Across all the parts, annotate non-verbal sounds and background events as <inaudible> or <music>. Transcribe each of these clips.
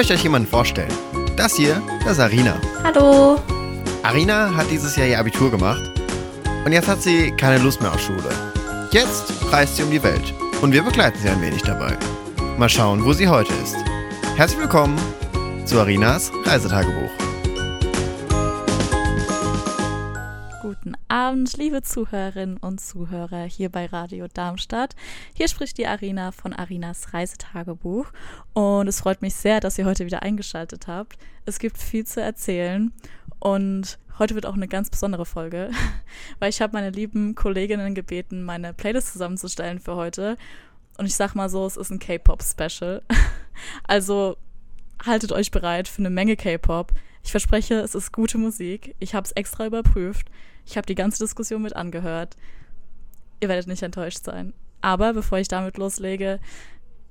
Ich möchte euch jemanden vorstellen. Das hier, das ist Arina. Hallo. Arina hat dieses Jahr ihr Abitur gemacht und jetzt hat sie keine Lust mehr auf Schule. Jetzt reist sie um die Welt und wir begleiten sie ein wenig dabei. Mal schauen, wo sie heute ist. Herzlich willkommen zu Arinas Reisetagebuch. Abend, liebe Zuhörerinnen und Zuhörer hier bei Radio Darmstadt. Hier spricht die Arina von Arinas Reisetagebuch und es freut mich sehr, dass ihr heute wieder eingeschaltet habt. Es gibt viel zu erzählen und heute wird auch eine ganz besondere Folge, <laughs> weil ich habe meine lieben Kolleginnen gebeten, meine Playlist zusammenzustellen für heute. Und ich sag mal so, es ist ein K-Pop-Special. <laughs> Also haltet euch bereit für eine Menge K-Pop. Ich verspreche, es ist gute Musik. Ich habe es extra überprüft. Ich habe die ganze Diskussion mit angehört. Ihr werdet nicht enttäuscht sein. Aber bevor ich damit loslege,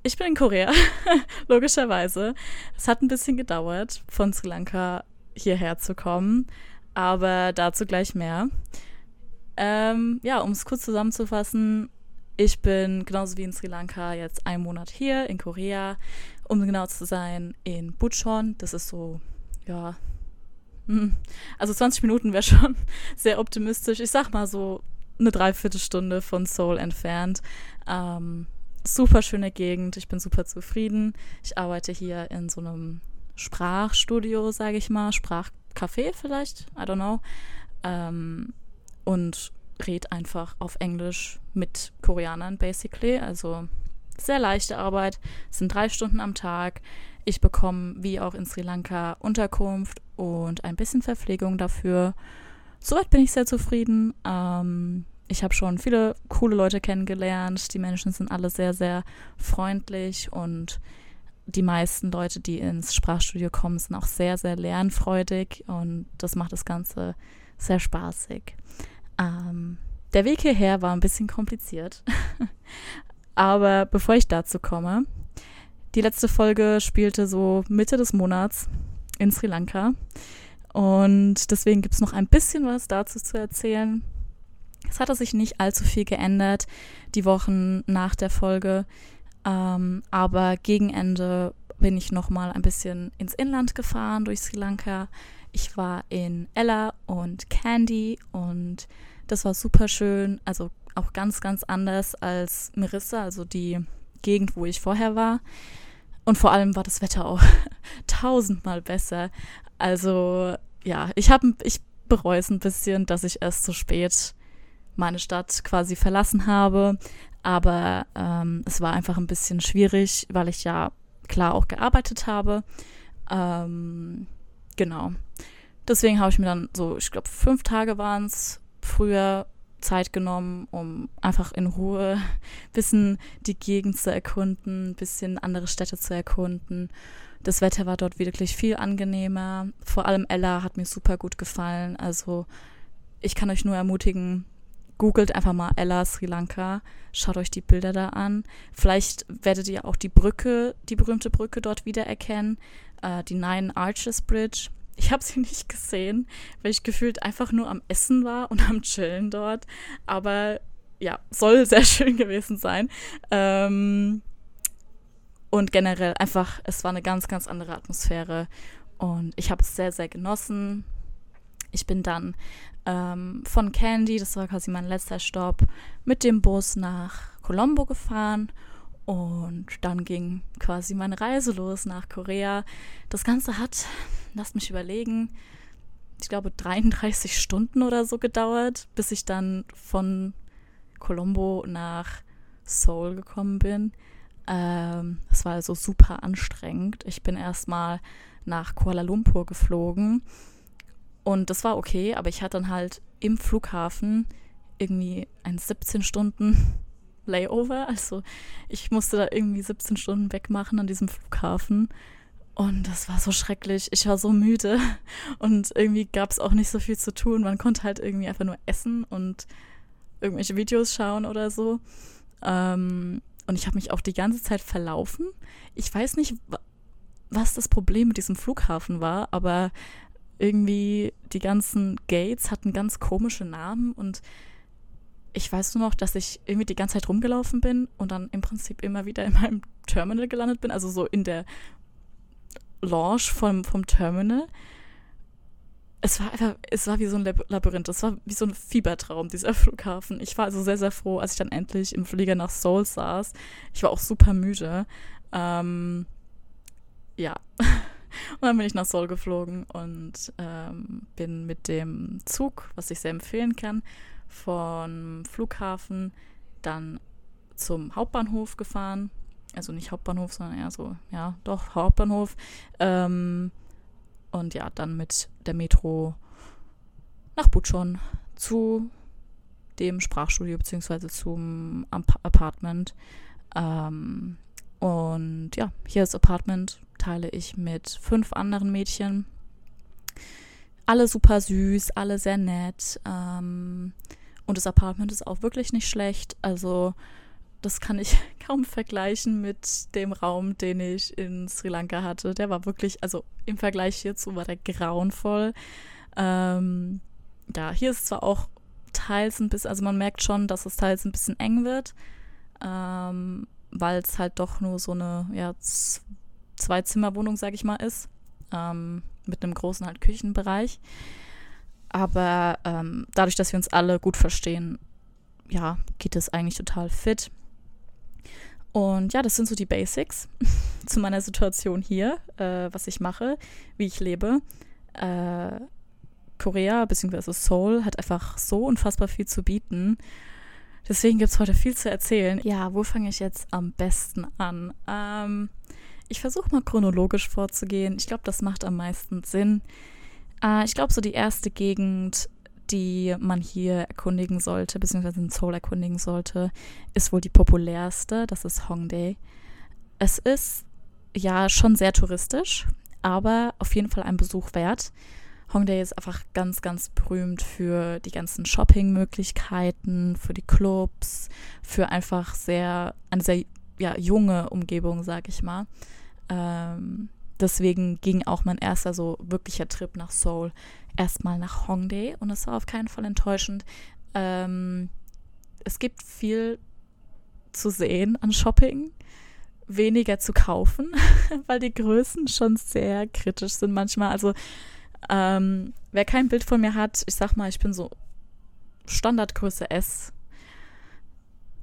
ich bin in Korea, <laughs> logischerweise. Es hat ein bisschen gedauert, von Sri Lanka hierher zu kommen, aber dazu gleich mehr. Ähm, ja, um es kurz zusammenzufassen, ich bin genauso wie in Sri Lanka jetzt einen Monat hier in Korea, um genau zu sein, in Buchon. Das ist so, ja, also 20 Minuten wäre schon <laughs> sehr optimistisch. Ich sag mal so eine Dreiviertelstunde von Seoul entfernt. Ähm, super schöne Gegend. Ich bin super zufrieden. Ich arbeite hier in so einem Sprachstudio, sage ich mal, Sprachcafé vielleicht, I don't know. Ähm, und red einfach auf Englisch mit Koreanern, basically. Also sehr leichte Arbeit. Es sind drei Stunden am Tag. Ich bekomme, wie auch in Sri Lanka, Unterkunft und ein bisschen Verpflegung dafür. Soweit bin ich sehr zufrieden. Ähm, ich habe schon viele coole Leute kennengelernt. Die Menschen sind alle sehr, sehr freundlich und die meisten Leute, die ins Sprachstudio kommen, sind auch sehr, sehr lernfreudig und das macht das Ganze sehr spaßig. Ähm, der Weg hierher war ein bisschen kompliziert, <laughs> aber bevor ich dazu komme, die letzte Folge spielte so Mitte des Monats in Sri Lanka und deswegen gibt es noch ein bisschen was dazu zu erzählen. Es hatte sich nicht allzu viel geändert die Wochen nach der Folge. Ähm, aber gegen Ende bin ich noch mal ein bisschen ins Inland gefahren durch Sri Lanka. Ich war in Ella und Candy und das war super schön. Also auch ganz, ganz anders als Marissa, also die Gegend, wo ich vorher war. Und vor allem war das Wetter auch <laughs> tausendmal besser. Also ja, ich habe, ich bereue es ein bisschen, dass ich erst so spät meine Stadt quasi verlassen habe. Aber ähm, es war einfach ein bisschen schwierig, weil ich ja klar auch gearbeitet habe. Ähm, genau. Deswegen habe ich mir dann so, ich glaube, fünf Tage waren es früher Zeit genommen, um einfach in Ruhe ein <laughs> bisschen die Gegend zu erkunden, ein bisschen andere Städte zu erkunden. Das Wetter war dort wirklich viel angenehmer. Vor allem Ella hat mir super gut gefallen. Also ich kann euch nur ermutigen, googelt einfach mal Ella Sri Lanka, schaut euch die Bilder da an. Vielleicht werdet ihr auch die Brücke, die berühmte Brücke dort wiedererkennen, äh, die Nine Arches Bridge. Ich habe sie <laughs> nicht gesehen, weil ich gefühlt einfach nur am Essen war und am Chillen dort. Aber ja, soll <laughs> sehr schön gewesen sein. Ähm, und generell einfach, es war eine ganz, ganz andere Atmosphäre. Und ich habe es sehr, sehr genossen. Ich bin dann ähm, von Candy, das war quasi mein letzter Stopp, mit dem Bus nach Colombo gefahren und dann ging quasi meine Reise los nach Korea. Das Ganze hat, lasst mich überlegen, ich glaube 33 Stunden oder so gedauert, bis ich dann von Colombo nach Seoul gekommen bin. Ähm, es war also super anstrengend. Ich bin erstmal nach Kuala Lumpur geflogen und das war okay, aber ich hatte dann halt im Flughafen irgendwie ein 17 Stunden Layover. Also ich musste da irgendwie 17 Stunden wegmachen an diesem Flughafen. Und das war so schrecklich. Ich war so müde <laughs> und irgendwie gab es auch nicht so viel zu tun. Man konnte halt irgendwie einfach nur essen und irgendwelche Videos schauen oder so. Ähm, und ich habe mich auch die ganze Zeit verlaufen. Ich weiß nicht, was das Problem mit diesem Flughafen war, aber irgendwie die ganzen Gates hatten ganz komische Namen und ich weiß nur noch, dass ich irgendwie die ganze Zeit rumgelaufen bin und dann im Prinzip immer wieder in meinem Terminal gelandet bin, also so in der Launch vom, vom Terminal. Es war einfach, es war wie so ein Labyrinth, es war wie so ein Fiebertraum, dieser <laughs> Flughafen. Ich war also sehr, sehr froh, als ich dann endlich im Flieger nach Seoul saß. Ich war auch super müde. Ähm, ja. <laughs> Und dann bin ich nach Seoul geflogen und ähm, bin mit dem Zug, was ich sehr empfehlen kann, vom Flughafen dann zum Hauptbahnhof gefahren. Also nicht Hauptbahnhof, sondern eher so, ja, doch, Hauptbahnhof. Ähm, und ja, dann mit der Metro nach Buchon zu dem Sprachstudio beziehungsweise zum Apartment. Ähm, und ja, hier das Apartment teile ich mit fünf anderen Mädchen. Alle super süß, alle sehr nett. Ähm, und das Apartment ist auch wirklich nicht schlecht. Also das kann ich <laughs> kaum vergleichen mit dem Raum, den ich in Sri Lanka hatte. Der war wirklich, also im Vergleich hierzu war der grauenvoll. Ähm, ja, hier ist zwar auch teils ein bisschen, also man merkt schon, dass es teils ein bisschen eng wird, ähm, weil es halt doch nur so eine ja, Zwei-Zimmer-Wohnung, sag ich mal, ist, ähm, mit einem großen halt Küchenbereich. Aber ähm, dadurch, dass wir uns alle gut verstehen, ja, geht es eigentlich total fit. Und ja, das sind so die Basics <laughs> zu meiner Situation hier, äh, was ich mache, wie ich lebe. Äh, Korea bzw. Seoul hat einfach so unfassbar viel zu bieten. Deswegen gibt es heute viel zu erzählen. Ja, wo fange ich jetzt am besten an? Ähm, ich versuche mal chronologisch vorzugehen. Ich glaube, das macht am meisten Sinn. Äh, ich glaube, so die erste Gegend die man hier erkundigen sollte, beziehungsweise in Seoul erkundigen sollte, ist wohl die populärste. Das ist Hongdae. Es ist ja schon sehr touristisch, aber auf jeden Fall ein Besuch wert. Hongdae ist einfach ganz, ganz berühmt für die ganzen Shoppingmöglichkeiten, für die Clubs, für einfach sehr, eine sehr ja, junge Umgebung, sag ich mal. Ähm, deswegen ging auch mein erster so wirklicher Trip nach Seoul erstmal nach Hongdae und es war auf keinen Fall enttäuschend. Ähm, es gibt viel zu sehen an Shopping, weniger zu kaufen, <laughs> weil die Größen schon sehr kritisch sind manchmal. Also ähm, wer kein Bild von mir hat, ich sag mal, ich bin so Standardgröße S,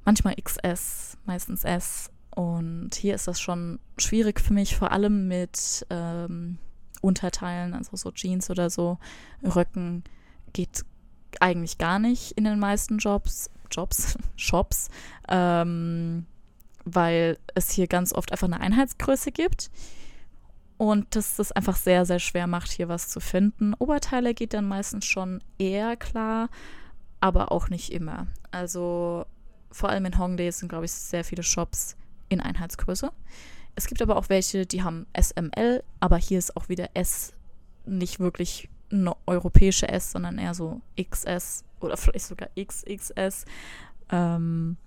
manchmal XS, meistens S. Und hier ist das schon schwierig für mich, vor allem mit ähm, Unterteilen, also so Jeans oder so, Röcken, geht eigentlich gar nicht in den meisten Jobs, Jobs, <laughs> Shops, ähm, weil es hier ganz oft einfach eine Einheitsgröße gibt und das das einfach sehr, sehr schwer macht, hier was zu finden. Oberteile geht dann meistens schon eher klar, aber auch nicht immer. Also vor allem in Hongdae sind, glaube ich, sehr viele Shops in Einheitsgröße. Es gibt aber auch welche, die haben SML, aber hier ist auch wieder S nicht wirklich eine europäische S, sondern eher so XS oder vielleicht sogar XXS. Ähm,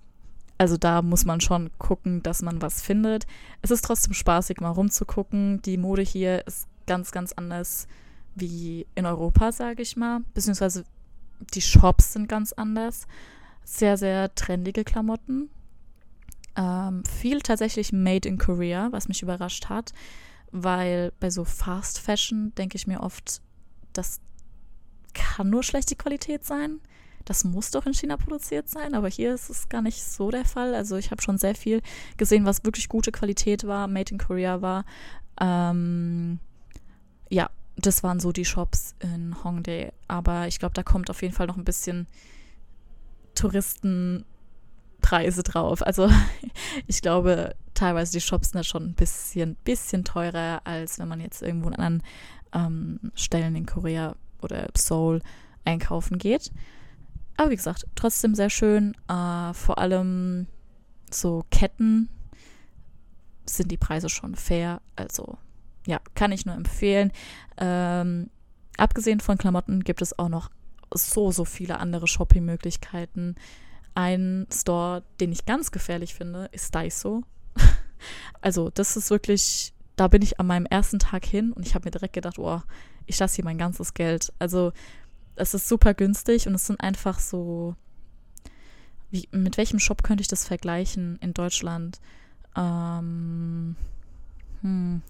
also da muss man schon gucken, dass man was findet. Es ist trotzdem spaßig, mal rumzugucken. Die Mode hier ist ganz, ganz anders wie in Europa, sage ich mal. Beziehungsweise die Shops sind ganz anders. Sehr, sehr trendige Klamotten. Ähm, viel tatsächlich made in Korea, was mich überrascht hat, weil bei so Fast Fashion denke ich mir oft, das kann nur schlechte Qualität sein. Das muss doch in China produziert sein, aber hier ist es gar nicht so der Fall. Also ich habe schon sehr viel gesehen, was wirklich gute Qualität war, made in Korea war. Ähm, ja, das waren so die Shops in Hongdae. Aber ich glaube, da kommt auf jeden Fall noch ein bisschen Touristen Preise drauf. Also <laughs> ich glaube, teilweise die Shops sind da schon ein bisschen, bisschen teurer, als wenn man jetzt irgendwo an anderen ähm, Stellen in Korea oder Seoul einkaufen geht. Aber wie gesagt, trotzdem sehr schön. Äh, vor allem so Ketten sind die Preise schon fair. Also ja, kann ich nur empfehlen. Ähm, abgesehen von Klamotten gibt es auch noch so, so viele andere Shoppingmöglichkeiten. Ein Store, den ich ganz gefährlich finde, ist Daiso. <laughs> also, das ist wirklich, da bin ich an meinem ersten Tag hin und ich habe mir direkt gedacht, oh, ich lasse hier mein ganzes Geld. Also, es ist super günstig und es sind einfach so. Wie, mit welchem Shop könnte ich das vergleichen in Deutschland? Ähm, hm.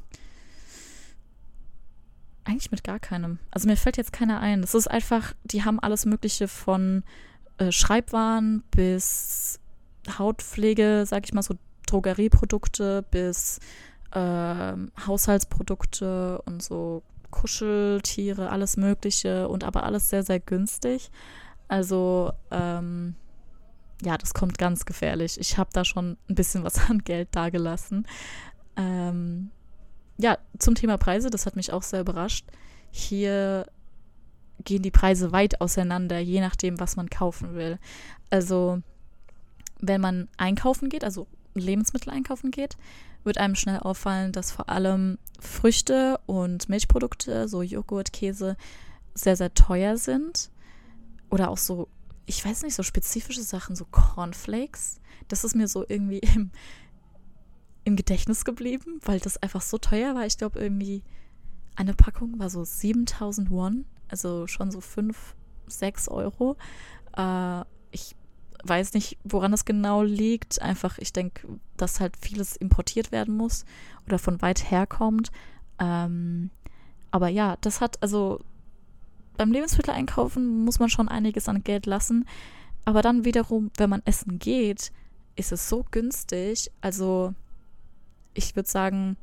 eigentlich mit gar keinem. Also mir fällt jetzt keiner ein. Das ist einfach, die haben alles Mögliche von äh, Schreibwaren bis Hautpflege, sag ich mal so Drogerieprodukte bis äh, Haushaltsprodukte und so Kuscheltiere, alles Mögliche und aber alles sehr, sehr günstig. Also, ähm, ja, das kommt ganz gefährlich. Ich habe da schon ein bisschen was <laughs> an Geld dagelassen. Ähm, ja, zum Thema Preise, das hat mich auch sehr überrascht. Hier gehen die Preise weit auseinander, je nachdem, was man kaufen will. Also, wenn man einkaufen geht, also Lebensmittel einkaufen geht, wird einem schnell auffallen, dass vor allem Früchte und Milchprodukte, so Joghurt, Käse, sehr, sehr teuer sind. Oder auch so, ich weiß nicht, so spezifische Sachen, so Cornflakes. Das ist mir so irgendwie <laughs> im, im Gedächtnis geblieben, weil das einfach so teuer war. Ich glaube, irgendwie eine Packung war so 7000 Won, also schon so 5, 6 Euro. Äh, ich weiß nicht, woran das genau liegt. Einfach, ich denke, dass halt vieles importiert werden muss oder von weit herkommt. Ähm, aber ja, das hat, also beim Lebensmitteleinkaufen muss man schon einiges an Geld lassen. Aber dann wiederum, wenn man essen geht, ist es so günstig. Also ich würde sagen,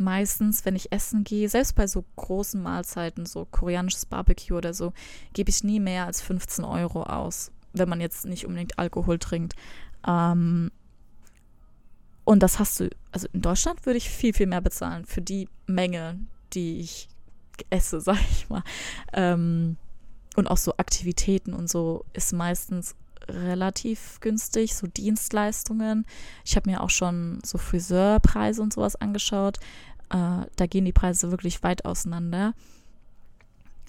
meistens, wenn ich essen gehe, selbst bei so großen Mahlzeiten, so koreanisches Barbecue oder so, gebe ich nie mehr als 15 Euro aus wenn man jetzt nicht unbedingt Alkohol trinkt. Ähm, und das hast du, also in Deutschland würde ich viel, viel mehr bezahlen für die Menge, die ich esse, <laughs> sag ich mal. Ähm, und auch so Aktivitäten und so ist meistens relativ günstig, so Dienstleistungen. Ich habe mir auch schon so Friseurpreise und sowas angeschaut. Äh, da gehen die Preise wirklich weit auseinander.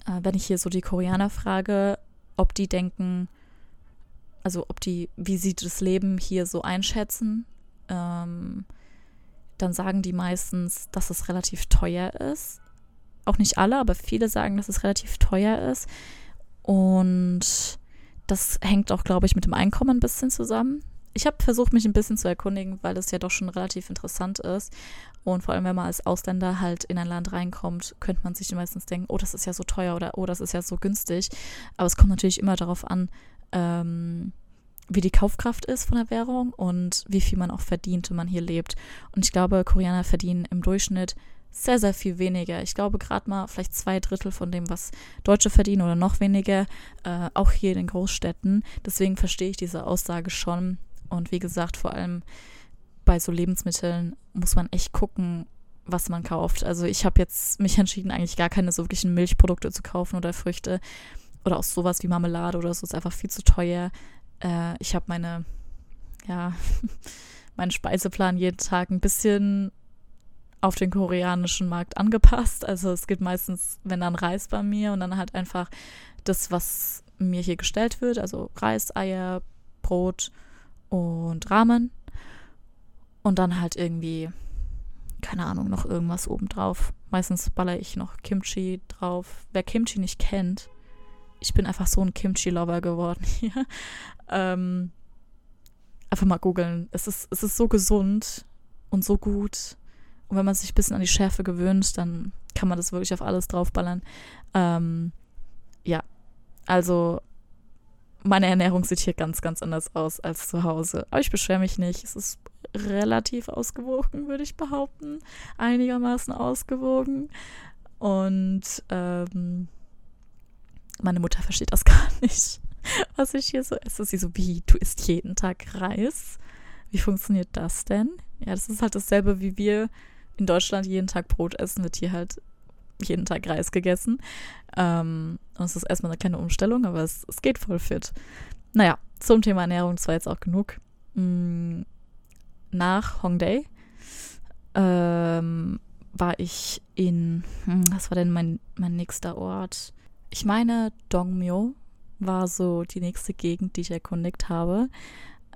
Äh, wenn ich hier so die Koreaner frage, ob die denken, also ob die, wie sie das Leben hier so einschätzen, ähm, dann sagen die meistens, dass es relativ teuer ist. Auch nicht alle, aber viele sagen, dass es relativ teuer ist. Und das hängt auch, glaube ich, mit dem Einkommen ein bisschen zusammen. Ich habe versucht, mich ein bisschen zu erkundigen, weil das ja doch schon relativ interessant ist. Und vor allem, wenn man als Ausländer halt in ein Land reinkommt, könnte man sich meistens denken, oh, das ist ja so teuer oder oh, das ist ja so günstig. Aber es kommt natürlich immer darauf an, ähm, wie die Kaufkraft ist von der Währung und wie viel man auch verdient, wenn man hier lebt. Und ich glaube, Koreaner verdienen im Durchschnitt sehr, sehr viel weniger. Ich glaube gerade mal vielleicht zwei Drittel von dem, was Deutsche verdienen oder noch weniger, äh, auch hier in den Großstädten. Deswegen verstehe ich diese Aussage schon. Und wie gesagt, vor allem bei so Lebensmitteln muss man echt gucken, was man kauft. Also ich habe jetzt mich entschieden, eigentlich gar keine so wirklichen Milchprodukte zu kaufen oder Früchte oder auch sowas wie Marmelade oder so ist einfach viel zu teuer. Äh, ich habe meine, ja, <laughs> meinen Speiseplan jeden Tag ein bisschen auf den koreanischen Markt angepasst. Also es gibt meistens, wenn dann Reis bei mir und dann halt einfach das, was mir hier gestellt wird, also Reis, Eier, Brot und Ramen. Und dann halt irgendwie, keine Ahnung, noch irgendwas obendrauf. Meistens baller ich noch Kimchi drauf. Wer Kimchi nicht kennt, ich bin einfach so ein Kimchi-Lover geworden <laughs> hier. Ähm, einfach mal googeln. Es ist, es ist so gesund und so gut. Und wenn man sich ein bisschen an die Schärfe gewöhnt, dann kann man das wirklich auf alles draufballern. Ähm, ja, also meine Ernährung sieht hier ganz, ganz anders aus als zu Hause. Aber ich beschwere mich nicht. Es ist relativ ausgewogen, würde ich behaupten. Einigermaßen ausgewogen. Und ähm, meine Mutter versteht das <laughs> gar nicht, was ich hier so esse. Sie so, wie, du isst jeden Tag Reis? Wie funktioniert das denn? Ja, das ist halt dasselbe, wie wir in Deutschland jeden Tag Brot essen, wird hier halt jeden Tag Reis gegessen. Ähm, und es ist erstmal eine kleine Umstellung, aber es, es geht voll fit. Naja, zum Thema Ernährung, das war jetzt auch genug. Mm, nach Hongdae ähm, war ich in, hm, was war denn mein, mein nächster Ort? Ich meine, Dongmyo war so die nächste Gegend, die ich erkundigt habe.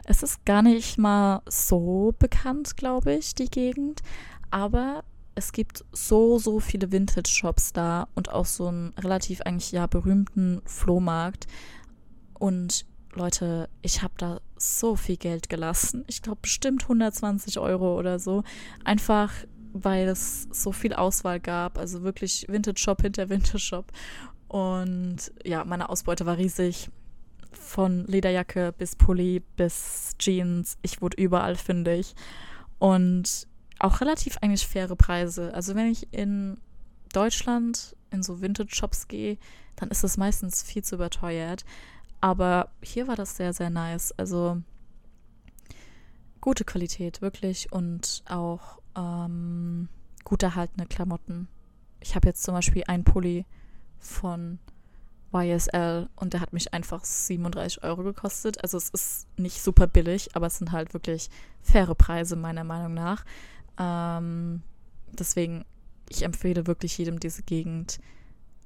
Es ist gar nicht mal so bekannt, glaube ich, die Gegend. Aber es gibt so, so viele Vintage-Shops da und auch so einen relativ eigentlich ja berühmten Flohmarkt. Und Leute, ich habe da so viel Geld gelassen. Ich glaube bestimmt 120 Euro oder so. Einfach weil es so viel Auswahl gab. Also wirklich Vintage Shop hinter Vintage Shop. Und ja, meine Ausbeute war riesig. Von Lederjacke bis Pulli bis Jeans. Ich wurde überall fündig. Und auch relativ eigentlich faire Preise. Also wenn ich in Deutschland in so Vintage-Shops gehe, dann ist das meistens viel zu überteuert. Aber hier war das sehr, sehr nice. Also gute Qualität, wirklich. Und auch ähm, gut erhaltene Klamotten. Ich habe jetzt zum Beispiel einen Pulli von YSL und der hat mich einfach 37 Euro gekostet. Also es ist nicht super billig, aber es sind halt wirklich faire Preise meiner Meinung nach. Ähm, deswegen, ich empfehle wirklich jedem diese Gegend,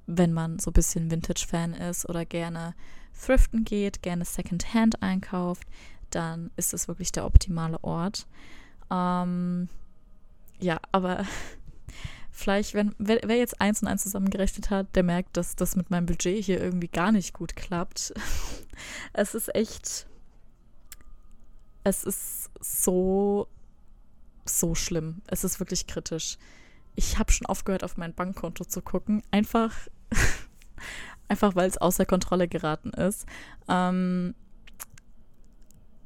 wenn man so ein bisschen Vintage-Fan ist oder gerne thriften geht, gerne Secondhand einkauft, dann ist es wirklich der optimale Ort. Ähm, ja, aber <laughs> vielleicht, wenn wer, wer, jetzt eins und eins zusammengerechnet hat, der merkt, dass das mit meinem Budget hier irgendwie gar nicht gut klappt. <laughs> es ist echt, es ist so, so schlimm. Es ist wirklich kritisch. Ich habe schon aufgehört, auf mein Bankkonto zu gucken, einfach, <laughs> einfach weil es außer Kontrolle geraten ist. Ähm,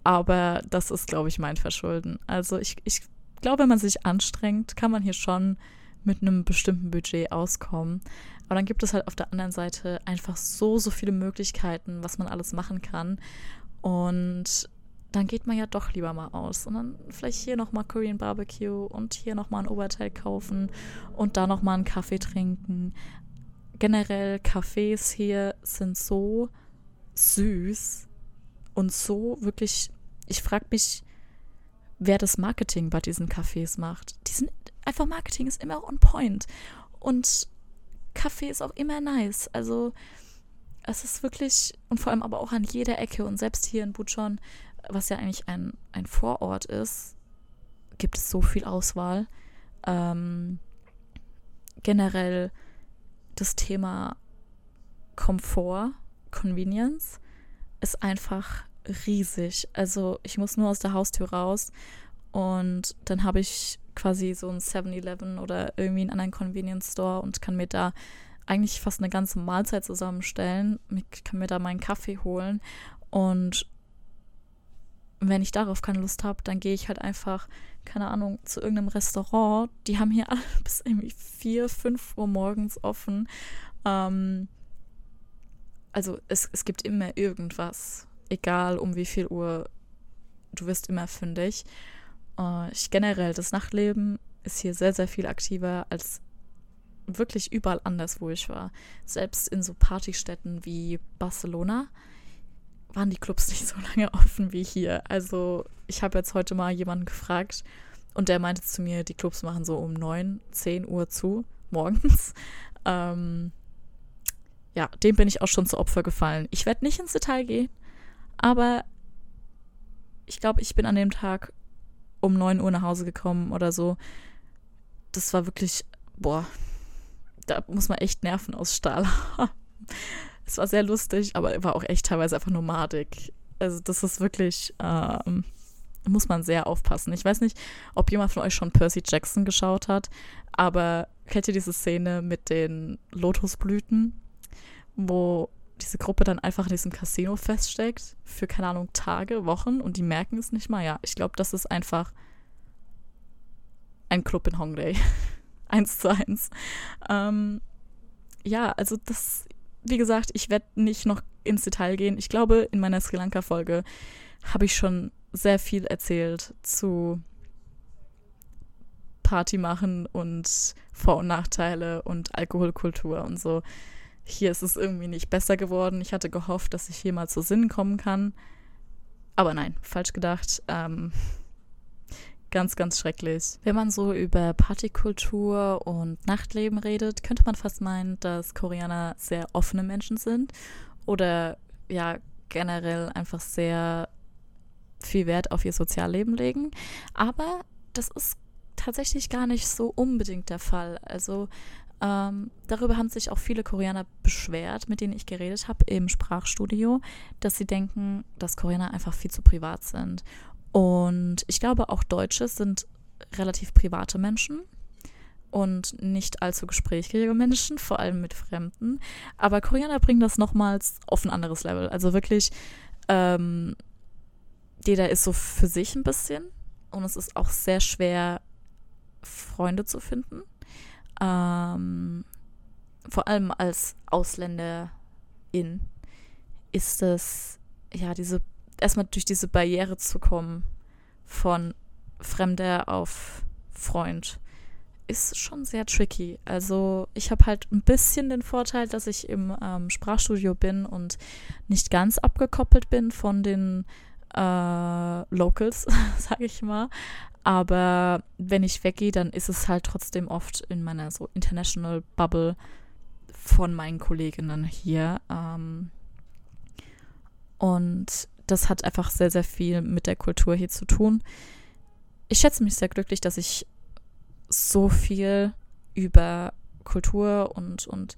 aber das ist, glaube ich, mein Verschulden. Also ich, ich glaube, wenn man sich anstrengt, kann man hier schon mit einem bestimmten Budget auskommen. Aber dann gibt es halt auf der anderen Seite einfach so, so viele Möglichkeiten, was man alles machen kann. Und dann geht man ja doch lieber mal aus. Und dann vielleicht hier nochmal Korean Barbecue und hier nochmal ein Oberteil kaufen und da nochmal einen Kaffee trinken. Generell, Cafés hier sind so süß und so wirklich. Ich frage mich, wer das Marketing bei diesen Cafés macht. Die sind einfach Marketing ist immer on point. Und Kaffee ist auch immer nice. Also es ist wirklich, und vor allem aber auch an jeder Ecke und selbst hier in Buchon, was ja eigentlich ein, ein Vorort ist, gibt es so viel Auswahl. Ähm, generell das Thema Komfort, Convenience ist einfach riesig. Also ich muss nur aus der Haustür raus und dann habe ich quasi so ein 7-Eleven oder irgendwie einen anderen Convenience Store und kann mir da eigentlich fast eine ganze Mahlzeit zusammenstellen. Ich kann mir da meinen Kaffee holen und wenn ich darauf keine Lust habe, dann gehe ich halt einfach, keine Ahnung, zu irgendeinem Restaurant. Die haben hier <laughs> alle bis irgendwie 4, 5 Uhr morgens offen. Ähm, also es, es gibt immer irgendwas egal um wie viel Uhr, du wirst immer fündig. Uh, ich generell, das Nachtleben ist hier sehr, sehr viel aktiver als wirklich überall anders, wo ich war. Selbst in so Partystädten wie Barcelona waren die Clubs <laughs> nicht so lange offen wie hier. Also ich habe jetzt heute mal jemanden gefragt und der meinte zu mir, die Clubs machen so um 9, 10 Uhr zu, morgens. <laughs> Ähm, ja, dem bin ich auch schon zu Opfer gefallen. Ich werde nicht ins Detail gehen, aber ich glaube, ich bin an dem Tag um 9 Uhr nach Hause gekommen oder so. Das war wirklich, boah, da muss man echt Nerven aus Stahl <laughs> haben. Es war sehr lustig, aber war auch echt teilweise einfach nomadig. Also das ist wirklich, ähm, muss man sehr aufpassen. Ich weiß nicht, ob jemand von euch schon Percy Jackson geschaut hat, aber kennt ihr diese Szene mit den Lotusblüten, wo diese Gruppe dann einfach in diesem Casino feststeckt für, keine Ahnung, Tage, Wochen und die merken es nicht mal. Ja, ich glaube, das ist einfach ein Club in Hongdae. <laughs> eins zu eins. Ähm, ja, also das, wie gesagt, ich werde nicht noch ins Detail gehen. Ich glaube, in meiner Sri Lanka-Folge habe ich schon sehr viel erzählt zu Party machen und Vor- und Nachteile und Alkoholkultur und so. Hier ist es irgendwie nicht besser geworden. Ich hatte gehofft, dass ich hier mal zu Sinn kommen kann. Aber nein, falsch gedacht. Ähm, ganz, ganz schrecklich. Wenn man so über Partykultur und Nachtleben redet, könnte man fast meinen, dass Koreaner sehr offene Menschen sind oder ja generell einfach sehr viel Wert auf ihr Sozialleben legen. Aber das ist tatsächlich gar nicht so unbedingt der Fall. Also ähm, darüber haben sich auch viele Koreaner beschwert, mit denen ich geredet habe im Sprachstudio, dass sie denken, dass Koreaner einfach viel zu privat sind. Und ich glaube, auch Deutsche sind relativ private Menschen. und nicht allzu gesprächige Menschen, <laughs> vor allem mit Fremden. Aber Koreaner bringen das nochmals auf ein anderes Level. Also wirklich, ähm, jeder ist so für sich ein bisschen und es ist auch sehr schwer, Freunde zu finden. Ähm, vor allem als Ausländerin ist es, ja, diese, erstmal durch diese Barriere zu kommen von Fremder auf Freund ist schon sehr tricky. Also ich habe halt ein bisschen den Vorteil, dass ich im ähm, Sprachstudio bin und nicht ganz abgekoppelt bin von den äh, Locals, <laughs> sage ich mal. Aber wenn ich weggehe, dann ist es halt trotzdem oft in meiner so International Bubble von meinen Kolleginnen hier. Ähm, und das hat einfach sehr, sehr viel mit der Kultur hier zu tun. Ich schätze mich sehr glücklich, dass ich so viel über Kultur und, und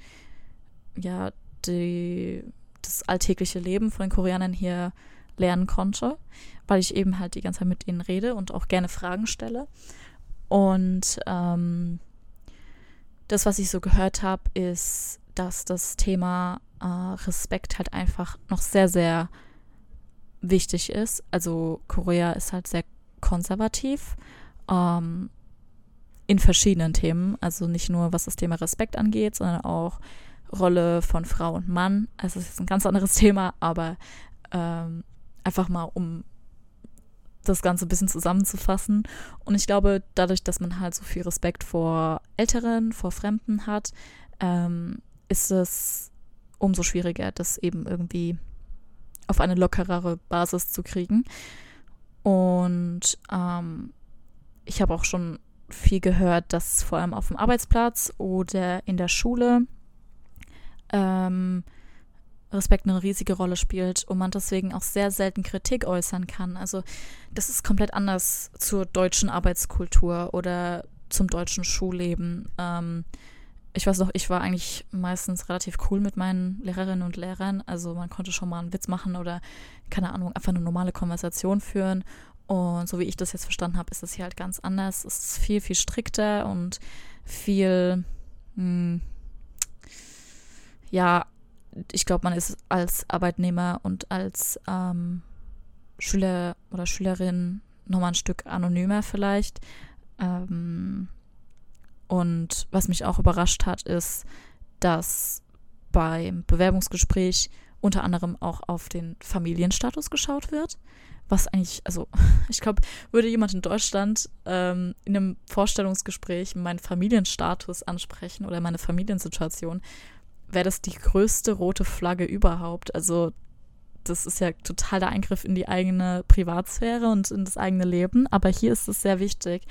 ja, die, das alltägliche Leben von den Koreanern hier lernen konnte, weil ich eben halt die ganze Zeit mit ihnen rede und auch gerne Fragen stelle. Und ähm, das, was ich so gehört habe, ist, dass das Thema äh, Respekt halt einfach noch sehr, sehr wichtig ist. Also Korea ist halt sehr konservativ. Ähm, in verschiedenen Themen. Also nicht nur was das Thema Respekt angeht, sondern auch Rolle von Frau und Mann. Also es ist ein ganz anderes <laughs> Thema, aber ähm, einfach mal um das Ganze ein bisschen zusammenzufassen. Und ich glaube, dadurch, dass man halt so viel Respekt vor Älteren, vor Fremden hat, ähm, ist es umso schwieriger, das eben irgendwie auf eine lockerere Basis zu kriegen. Und ähm, ich habe auch schon viel gehört, dass vor allem auf dem Arbeitsplatz oder in der Schule ähm, Respekt eine riesige Rolle spielt und man deswegen auch sehr selten Kritik äußern kann. Also das ist komplett anders zur deutschen Arbeitskultur oder zum deutschen Schulleben. Ähm, ich weiß noch, ich war eigentlich meistens relativ cool mit meinen Lehrerinnen und Lehrern. Also man konnte schon mal einen Witz machen oder keine Ahnung, einfach eine normale Konversation führen. Und so wie ich das jetzt verstanden habe, ist das hier halt ganz anders. Es ist viel, viel strikter und viel, mh, hm, ja, ich glaube, man ist als Arbeitnehmer und als ähm, Schüler oder Schülerin nochmal ein Stück anonymer vielleicht. Ähm, und was mich auch überrascht hat, ist, dass beim Bewerbungsgespräch unter anderem auch auf den Familienstatus geschaut wird was eigentlich, also <laughs> ich glaube, würde jemand in Deutschland ähm, in einem Vorstellungsgespräch meinen Familienstatus ansprechen oder meine Familiensituation, wäre das die größte rote Flagge überhaupt. Also das ist ja total der Eingriff in die eigene Privatsphäre und in das eigene Leben. Aber hier ist es sehr wichtig,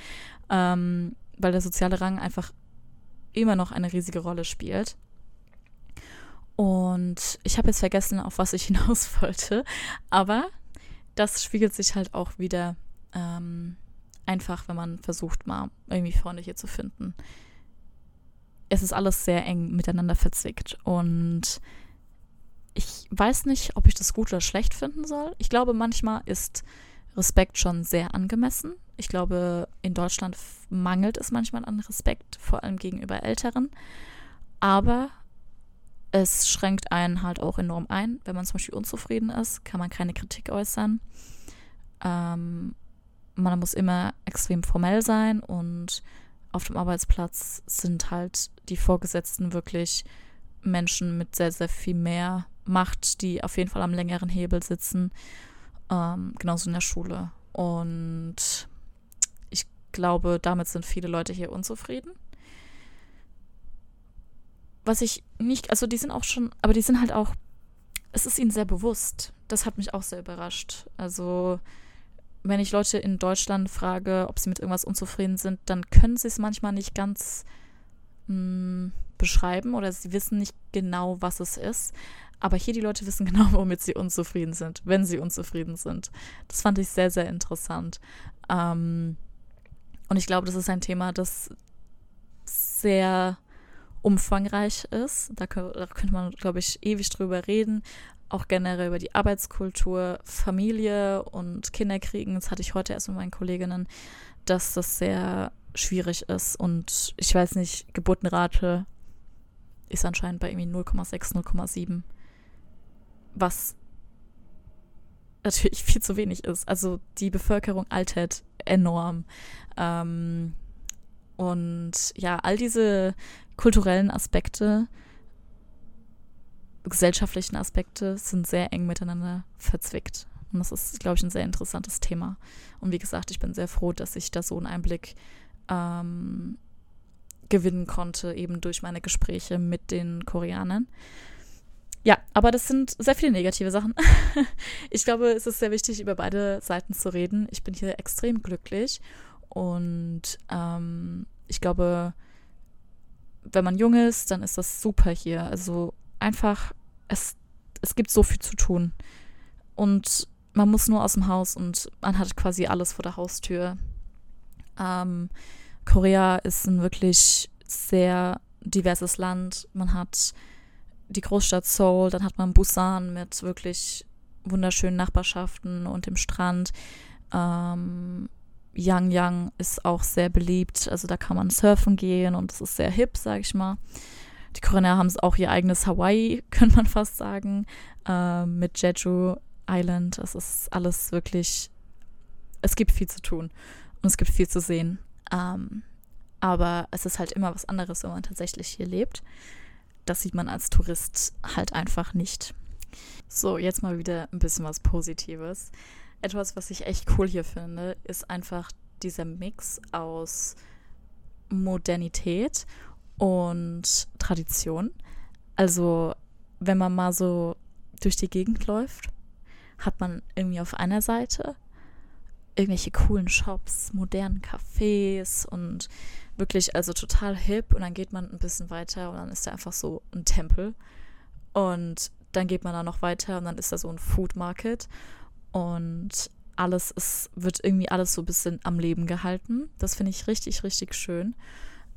ähm, weil der soziale Rang einfach immer noch eine riesige Rolle spielt. Und ich habe jetzt vergessen, auf was ich <laughs> hinaus wollte. Aber das spiegelt sich halt auch wieder ähm, einfach, wenn man versucht, mal irgendwie Freunde hier zu finden. Es ist alles sehr eng miteinander verzwickt und ich weiß nicht, ob ich das gut oder schlecht finden soll. Ich glaube, manchmal ist Respekt schon sehr angemessen. Ich glaube, in Deutschland mangelt es manchmal an Respekt, vor allem gegenüber Älteren. Aber es schränkt einen halt auch enorm ein. Wenn man zum Beispiel unzufrieden ist, kann man keine Kritik äußern. Ähm, man muss immer extrem formell sein und auf dem Arbeitsplatz sind halt die Vorgesetzten wirklich Menschen mit sehr, sehr viel mehr Macht, die auf jeden Fall am längeren Hebel sitzen. Ähm, genauso in der Schule. Und ich glaube, damit sind viele Leute hier unzufrieden was ich nicht, also die sind auch schon, aber die sind halt auch, es ist ihnen sehr bewusst. Das hat mich auch sehr überrascht. Also, wenn ich Leute in Deutschland frage, ob sie mit irgendwas unzufrieden sind, dann können sie es manchmal nicht ganz mh, hm, beschreiben oder sie wissen nicht genau, was es ist. Aber hier die Leute wissen <laughs> genau, womit sie unzufrieden sind, wenn sie unzufrieden sind. Das fand ich sehr, sehr interessant. Ähm, und ich glaube, das ist ein Thema, das sehr umfangreich ist. Da, da könnte man, glaube ich, ewig drüber reden. Auch generell über die Arbeitskultur, Familie und Kinderkriegen. Das hatte ich heute erst mit meinen Kolleginnen. dass das sehr schwierig ist. Und ich weiß nicht, Geburtenrate ist anscheinend bei irgendwie 0,6, 0,7. Was natürlich <laughs> viel zu wenig ist. Also die Bevölkerung altert enorm. Ähm, und ja, all diese kulturellen Aspekte, gesellschaftlichen Aspekte sind sehr eng miteinander verzwickt. Und das ist, glaube ich, ein sehr interessantes Thema. Und wie gesagt, ich bin sehr froh, dass ich da so einen Einblick ähm, gewinnen konnte, eben durch meine Gespräche mit den Koreanern. Ja, aber das sind sehr viele negative Sachen. <laughs> ich glaube, es ist sehr wichtig, über beide Seiten zu reden. Ich bin hier extrem glücklich und ähm, ich glaube, wenn man jung ist, dann ist das super hier. Also einfach, es, es gibt so viel zu tun. Und man muss nur aus dem Haus und man hat quasi alles vor der Haustür. Ähm, Korea ist ein wirklich sehr diverses Land. Man hat die Großstadt Seoul, dann hat man Busan mit wirklich wunderschönen Nachbarschaften und dem Strand. Ähm, Yangyang ist auch sehr beliebt, also da kann man surfen gehen und es ist sehr hip, sag ich mal. Die Koreaner haben auch ihr eigenes Hawaii, <laughs> könnte man fast sagen, äh, mit Jeju Island. Es ist alles wirklich, es gibt viel zu tun und es gibt viel zu sehen. Ähm, aber es ist halt immer was anderes, wenn man tatsächlich hier lebt. Das sieht man als Tourist halt einfach nicht. So, jetzt mal wieder ein bisschen was Positives. Etwas, was ich echt cool hier finde, ist einfach dieser Mix aus Modernität und Tradition. Also, wenn man mal so durch die Gegend läuft, hat man irgendwie auf einer Seite irgendwelche coolen Shops, modernen Cafés und wirklich also total hip und dann geht man ein bisschen weiter und dann ist da einfach so ein Tempel und dann geht man da noch weiter und dann ist da so ein Food Market und alles ist, wird irgendwie alles so ein bisschen am Leben gehalten. Das finde ich richtig, richtig schön.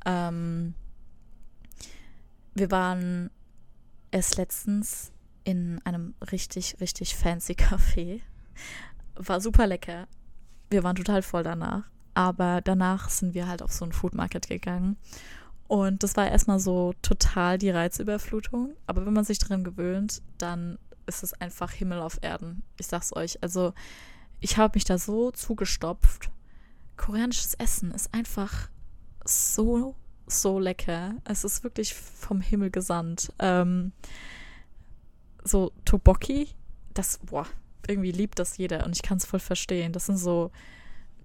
Ähm, wir waren erst letztens in einem richtig, richtig fancy Café. War super lecker. Wir waren total voll danach. Aber danach sind wir halt auf so einen Food Market gegangen. Und das war erstmal so total die Reizüberflutung. Aber wenn man sich daran gewöhnt, dann ist es einfach Himmel auf Erden. Ich sag's euch. Also, ich habe mich da so zugestopft. Koreanisches Essen ist einfach so, so lecker. Es ist wirklich vom Himmel gesandt. Ähm, so Toboki, das, boah, irgendwie liebt das jeder und ich kann es voll verstehen. Das sind so,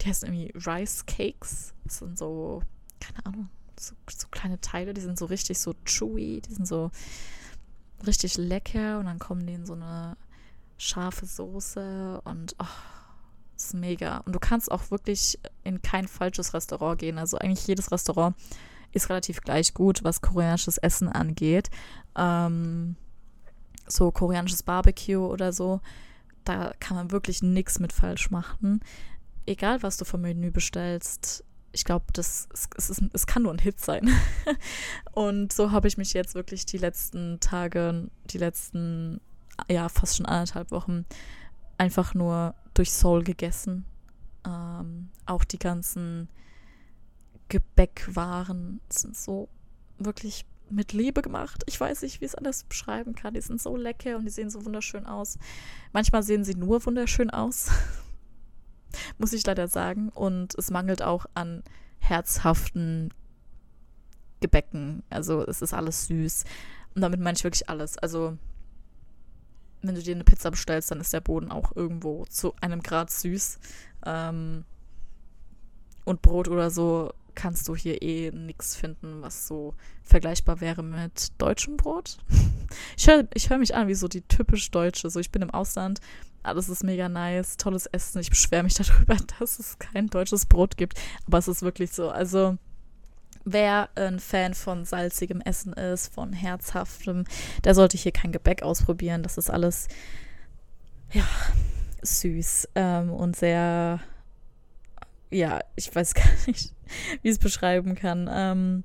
die heißen irgendwie Rice Cakes. Das sind so, keine Ahnung, so, so kleine Teile, die sind so richtig so chewy, die sind so richtig lecker und dann kommen die in so eine scharfe Soße und oh, ist mega. Und du kannst auch wirklich in kein falsches Restaurant gehen. Also eigentlich jedes Restaurant ist relativ gleich gut, was koreanisches Essen angeht. Ähm, so koreanisches Barbecue oder so, da kann man wirklich nichts mit falsch machen. Egal, was du vom Menü bestellst, ich glaube, das es, ist, es kann nur ein Hit sein. <laughs> und so habe ich mich jetzt wirklich die letzten Tage, die letzten, ja, fast schon anderthalb Wochen einfach nur durch Seoul gegessen. Ähm, auch die ganzen Gebäckwaren sind so wirklich mit Liebe gemacht. Ich weiß nicht, wie es alles beschreiben kann. Die sind so lecker und die sehen so wunderschön aus. Manchmal sehen sie nur wunderschön aus, <laughs> muss ich leider sagen. Und es mangelt auch an herzhaften Gebäcken. Also es ist alles süß. Und damit meine ich wirklich alles. Also wenn du dir eine Pizza bestellst, dann ist der Boden auch irgendwo zu einem Grad süß. Ähm, und Brot oder so kannst du hier eh nichts finden, was so vergleichbar wäre mit deutschem Brot. <laughs> Ich höre ich hör mich an wie so die typisch Deutsche. So, ich bin im Ausland, alles ist mega nice, tolles Essen. Ich beschwere mich <laughs> darüber, dass es kein deutsches Brot gibt. Aber es ist wirklich so. Also, wer ein Fan von salzigem Essen ist, von herzhaftem, der sollte hier kein Gebäck ausprobieren. Das ist alles, ja, süß ähm, und sehr ja, ich weiß gar <laughs> nicht, wie ich es beschreiben kann. Ähm,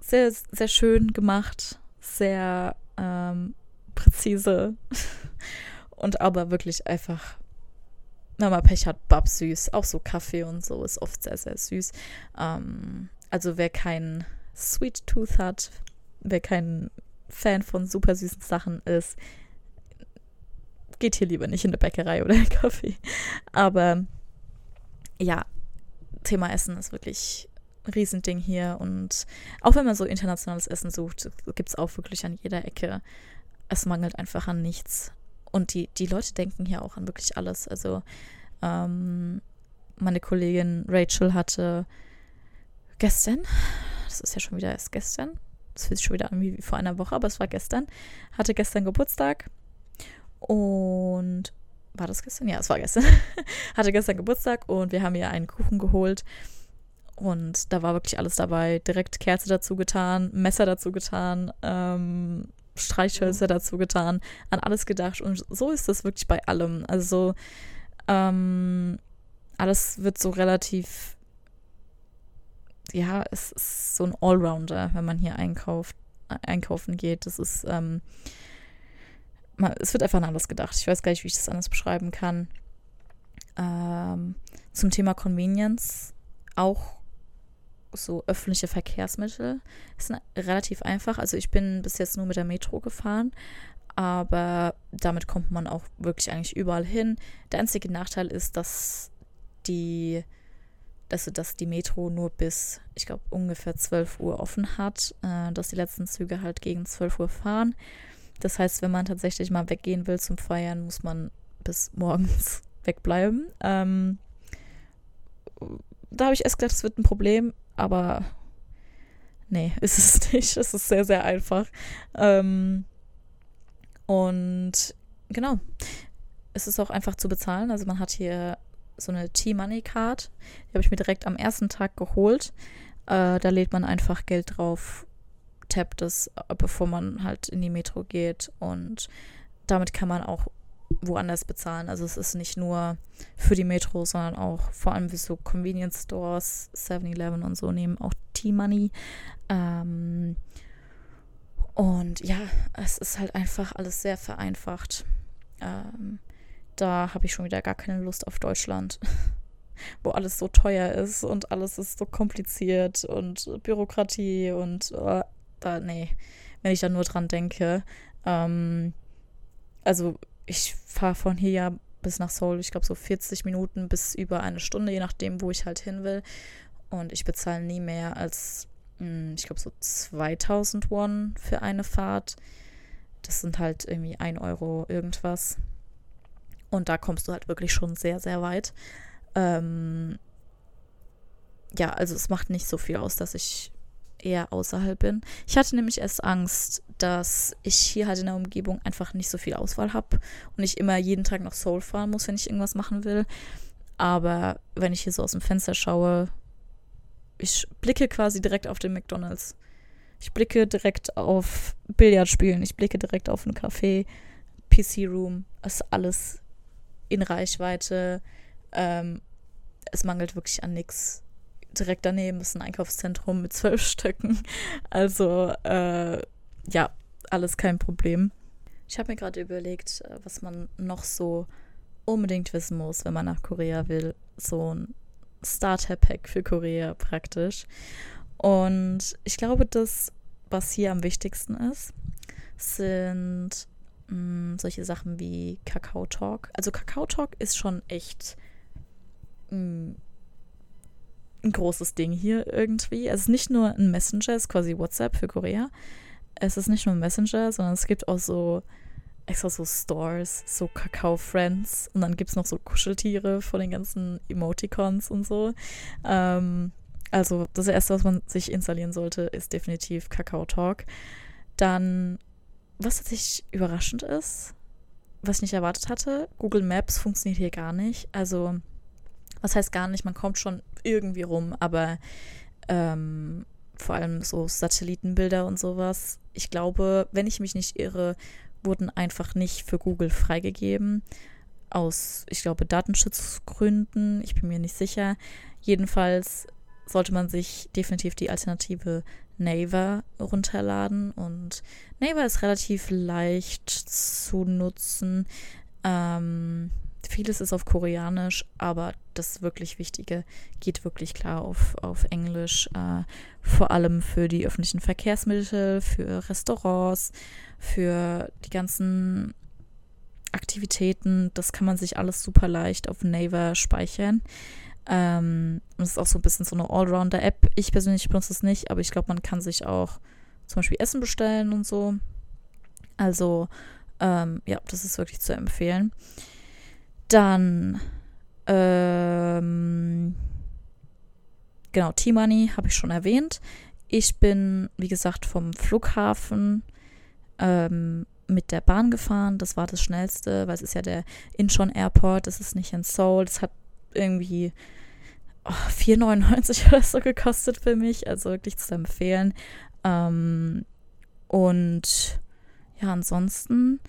sehr, sehr schön gemacht, sehr ähm, präzise <laughs> und aber wirklich einfach wenn man Pech hat, Bab süß. Auch so Kaffee und so ist oft sehr, sehr süß. Ähm, also wer keinen Sweet Tooth hat, wer kein Fan von super süßen Sachen ist, geht hier lieber nicht in eine Bäckerei oder einen <laughs> Kaffee. Aber ja, Thema Essen ist wirklich ein Riesending hier. Und auch wenn man so internationales Essen sucht, gibt es auch wirklich an jeder Ecke. Es mangelt einfach an nichts. Und die, die Leute denken hier auch an wirklich alles. Also ähm, meine Kollegin Rachel hatte gestern, das ist ja schon wieder erst gestern, das fühlt sich schon wieder an wie vor einer Woche, aber es war gestern, hatte gestern Geburtstag und war das gestern? Ja, es war gestern. <laughs> hatte gestern Geburtstag und wir haben ihr einen Kuchen geholt. Und da war wirklich alles dabei. Direkt Kerze dazu getan, Messer dazu getan, ähm, Streichhölzer dazu getan, an alles gedacht. Und so ist das wirklich bei allem. Also ähm, alles wird so relativ, ja, es ist so ein Allrounder, wenn man hier einkauft, einkaufen geht. Das ist, ähm, man, es wird einfach an alles gedacht. Ich weiß gar nicht, wie ich das anders beschreiben kann. Ähm, zum Thema Convenience auch so öffentliche Verkehrsmittel ist relativ einfach. Also ich bin bis jetzt nur mit der Metro gefahren, aber damit kommt man auch wirklich eigentlich überall hin. Der einzige Nachteil ist, dass die, dass, dass die Metro nur bis, ich glaube, ungefähr 12 Uhr offen hat, äh, dass die letzten Züge halt gegen 12 Uhr fahren. Das heißt, wenn man tatsächlich mal weggehen will zum Feiern, muss man bis morgens <laughs> wegbleiben. Ähm, da habe ich erst gedacht, es wird ein Problem, aber nee, <laughs> ist es nicht. Es ist sehr, sehr einfach. Ähm, und genau, es ist auch einfach zu bezahlen. Also man hat hier so eine T-Money-Card. Die habe ich mir direkt am ersten Tag geholt. Äh, da lädt man einfach Geld drauf, tappt es, bevor man halt in die Metro geht. Und damit kann man auch woanders bezahlen. Also es ist nicht nur für die Metro, sondern auch vor allem wie so Convenience Stores, 7-Eleven und so nehmen auch T-Money. Ähm, und ja, es ist halt einfach alles sehr vereinfacht. Ähm, da habe ich schon wieder gar keine Lust auf Deutschland, <laughs> wo alles so teuer ist und alles ist so kompliziert und Bürokratie und uh, da, nee, wenn ich da nur dran denke. Ähm, also ich fahre von hier ja bis nach Seoul, ich glaube so 40 Minuten bis über eine Stunde, je nachdem, wo ich halt hin will. Und ich bezahle nie mehr als, hm, ich glaube so 2000 Won für eine Fahrt. Das sind halt irgendwie 1 Euro irgendwas. Und da kommst du halt wirklich schon sehr, sehr weit. Ähm, ja, also es macht nicht so viel aus, dass ich eher außerhalb bin. Ich hatte nämlich erst Angst, dass ich hier halt in der Umgebung einfach nicht so viel Auswahl habe und ich immer jeden Tag nach Seoul fahren muss, wenn ich irgendwas machen will. Aber wenn ich hier so aus dem Fenster schaue, ich blicke quasi direkt auf den McDonald's. Ich blicke direkt auf Billardspielen, ich blicke direkt auf ein Café, PC Room, ist alles in Reichweite. Ähm, es mangelt wirklich an nichts direkt daneben ist ein Einkaufszentrum mit zwölf Stöcken. Also äh, ja, alles kein Problem. Ich habe mir gerade überlegt, äh, was man noch so unbedingt wissen muss, wenn man nach Korea will. So ein Starter-Pack für Korea praktisch. Und ich glaube, das, was hier am wichtigsten ist, sind mh, mm, solche Sachen wie Kakao Talk. Also Kakao Talk ist schon echt mh, mm, ein großes Ding hier irgendwie. Es ist nicht nur ein Messenger, es ist quasi WhatsApp für Korea. Es ist nicht nur ein Messenger, sondern es gibt auch so extra so Stores, so Kakao-Friends und dann gibt es noch so Kuscheltiere von den ganzen Emoticons und so. Ähm, also das Erste, was man sich installieren sollte, ist definitiv Kakao Talk. Dann, was tatsächlich überraschend ist, was ich nicht erwartet hatte, Google Maps funktioniert hier gar nicht. Also was heißt gar nicht, man kommt schon irgendwie rum, aber ähm, vor allem so Satellitenbilder und sowas. Ich glaube, wenn ich mich nicht irre, wurden einfach nicht für Google freigegeben. Aus, ich glaube, Datenschutzgründen. Ich bin mir nicht sicher. Jedenfalls sollte man sich definitiv die Alternative Naver runterladen. Und Naver ist relativ leicht zu nutzen. Ähm, vieles ist auf Koreanisch, aber das wirklich Wichtige geht wirklich klar auf, auf Englisch. Äh, vor allem für die öffentlichen Verkehrsmittel, für Restaurants, für die ganzen Aktivitäten. Das kann man sich alles super leicht auf Naver speichern. Ähm, und ist auch so ein bisschen so eine Allrounder-App. Ich persönlich benutze es nicht, aber ich glaube, man kann sich auch zum Beispiel Essen bestellen und so. Also, ähm, ja, das ist wirklich zu empfehlen. Dann, ähm, genau, T-Money habe ich schon erwähnt. Ich bin, wie gesagt, vom Flughafen ähm, mit der Bahn gefahren. Das war das Schnellste, weil es ist ja der Incheon Airport. Das ist nicht in Seoul. Das hat irgendwie oh, 4,99 oder so gekostet für mich. Also wirklich zu empfehlen. Ähm, und ja, ansonsten,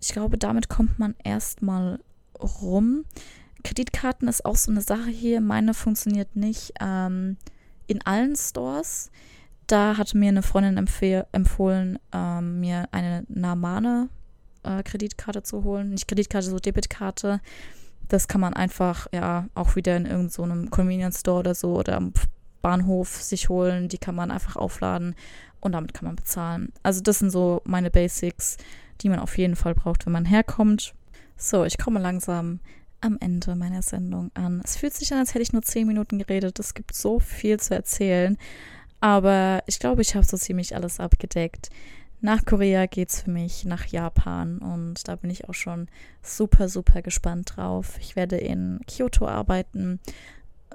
ich glaube, damit kommt man erstmal rum. Kreditkarten ist auch so eine Sache hier. Meine funktioniert nicht ähm, in allen Stores. Da hat mir eine Freundin empfohlen, ähm, mir eine Namane äh, Kreditkarte zu holen. Nicht Kreditkarte, so Debitkarte. Das kann man einfach ja auch wieder in irgendeinem so Convenience Store oder so oder am Bahnhof sich holen. Die kann man einfach aufladen und damit kann man bezahlen. Also das sind so meine Basics, die man auf jeden Fall braucht, wenn man herkommt. So, ich komme langsam am Ende meiner Sendung an. Es fühlt sich an, als hätte ich nur zehn Minuten geredet. Es gibt so viel zu erzählen. Aber ich glaube, ich habe so ziemlich alles abgedeckt. Nach Korea geht es für mich nach Japan und da bin ich auch schon super, super gespannt drauf. Ich werde in Kyoto arbeiten.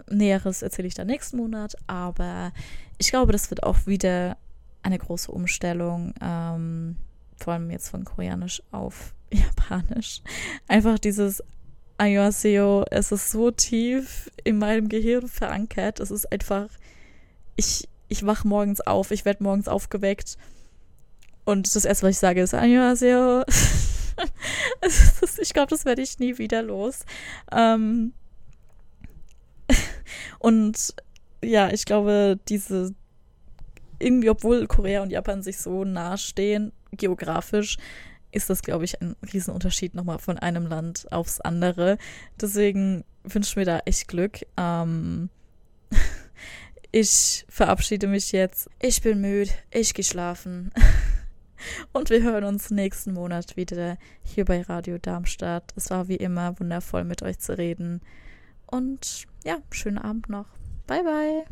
Näheres erzähle ich dann nächsten Monat, aber ich glaube, das wird auch wieder eine große Umstellung, ähm, vor allem jetzt von Koreanisch auf <laughs> Japanisch. Einfach dieses Annyeonghaseyo, es ist so tief in meinem Gehirn verankert. Es ist einfach, ich, ich wach morgens auf, ich werde morgens aufgeweckt und das erste, was ich sage, ist Annyeonghaseyo. <laughs> ich glaube, das werde ich nie wieder los. Ähm <laughs> und ja, ich glaube, diese irgendwie, obwohl Korea und Japan sich so nah stehen, geografisch, ist das, glaube ich, ein Riesenunterschied nochmal von einem Land aufs andere. Deswegen wünsche mir da echt Glück. Ähm <laughs> ich verabschiede mich jetzt. Ich bin müde. Ich gehe schlafen. <laughs> Und wir hören uns nächsten Monat wieder hier bei Radio Darmstadt. Es war wie immer wundervoll mit euch zu reden. Und ja, schönen Abend noch. Bye, bye.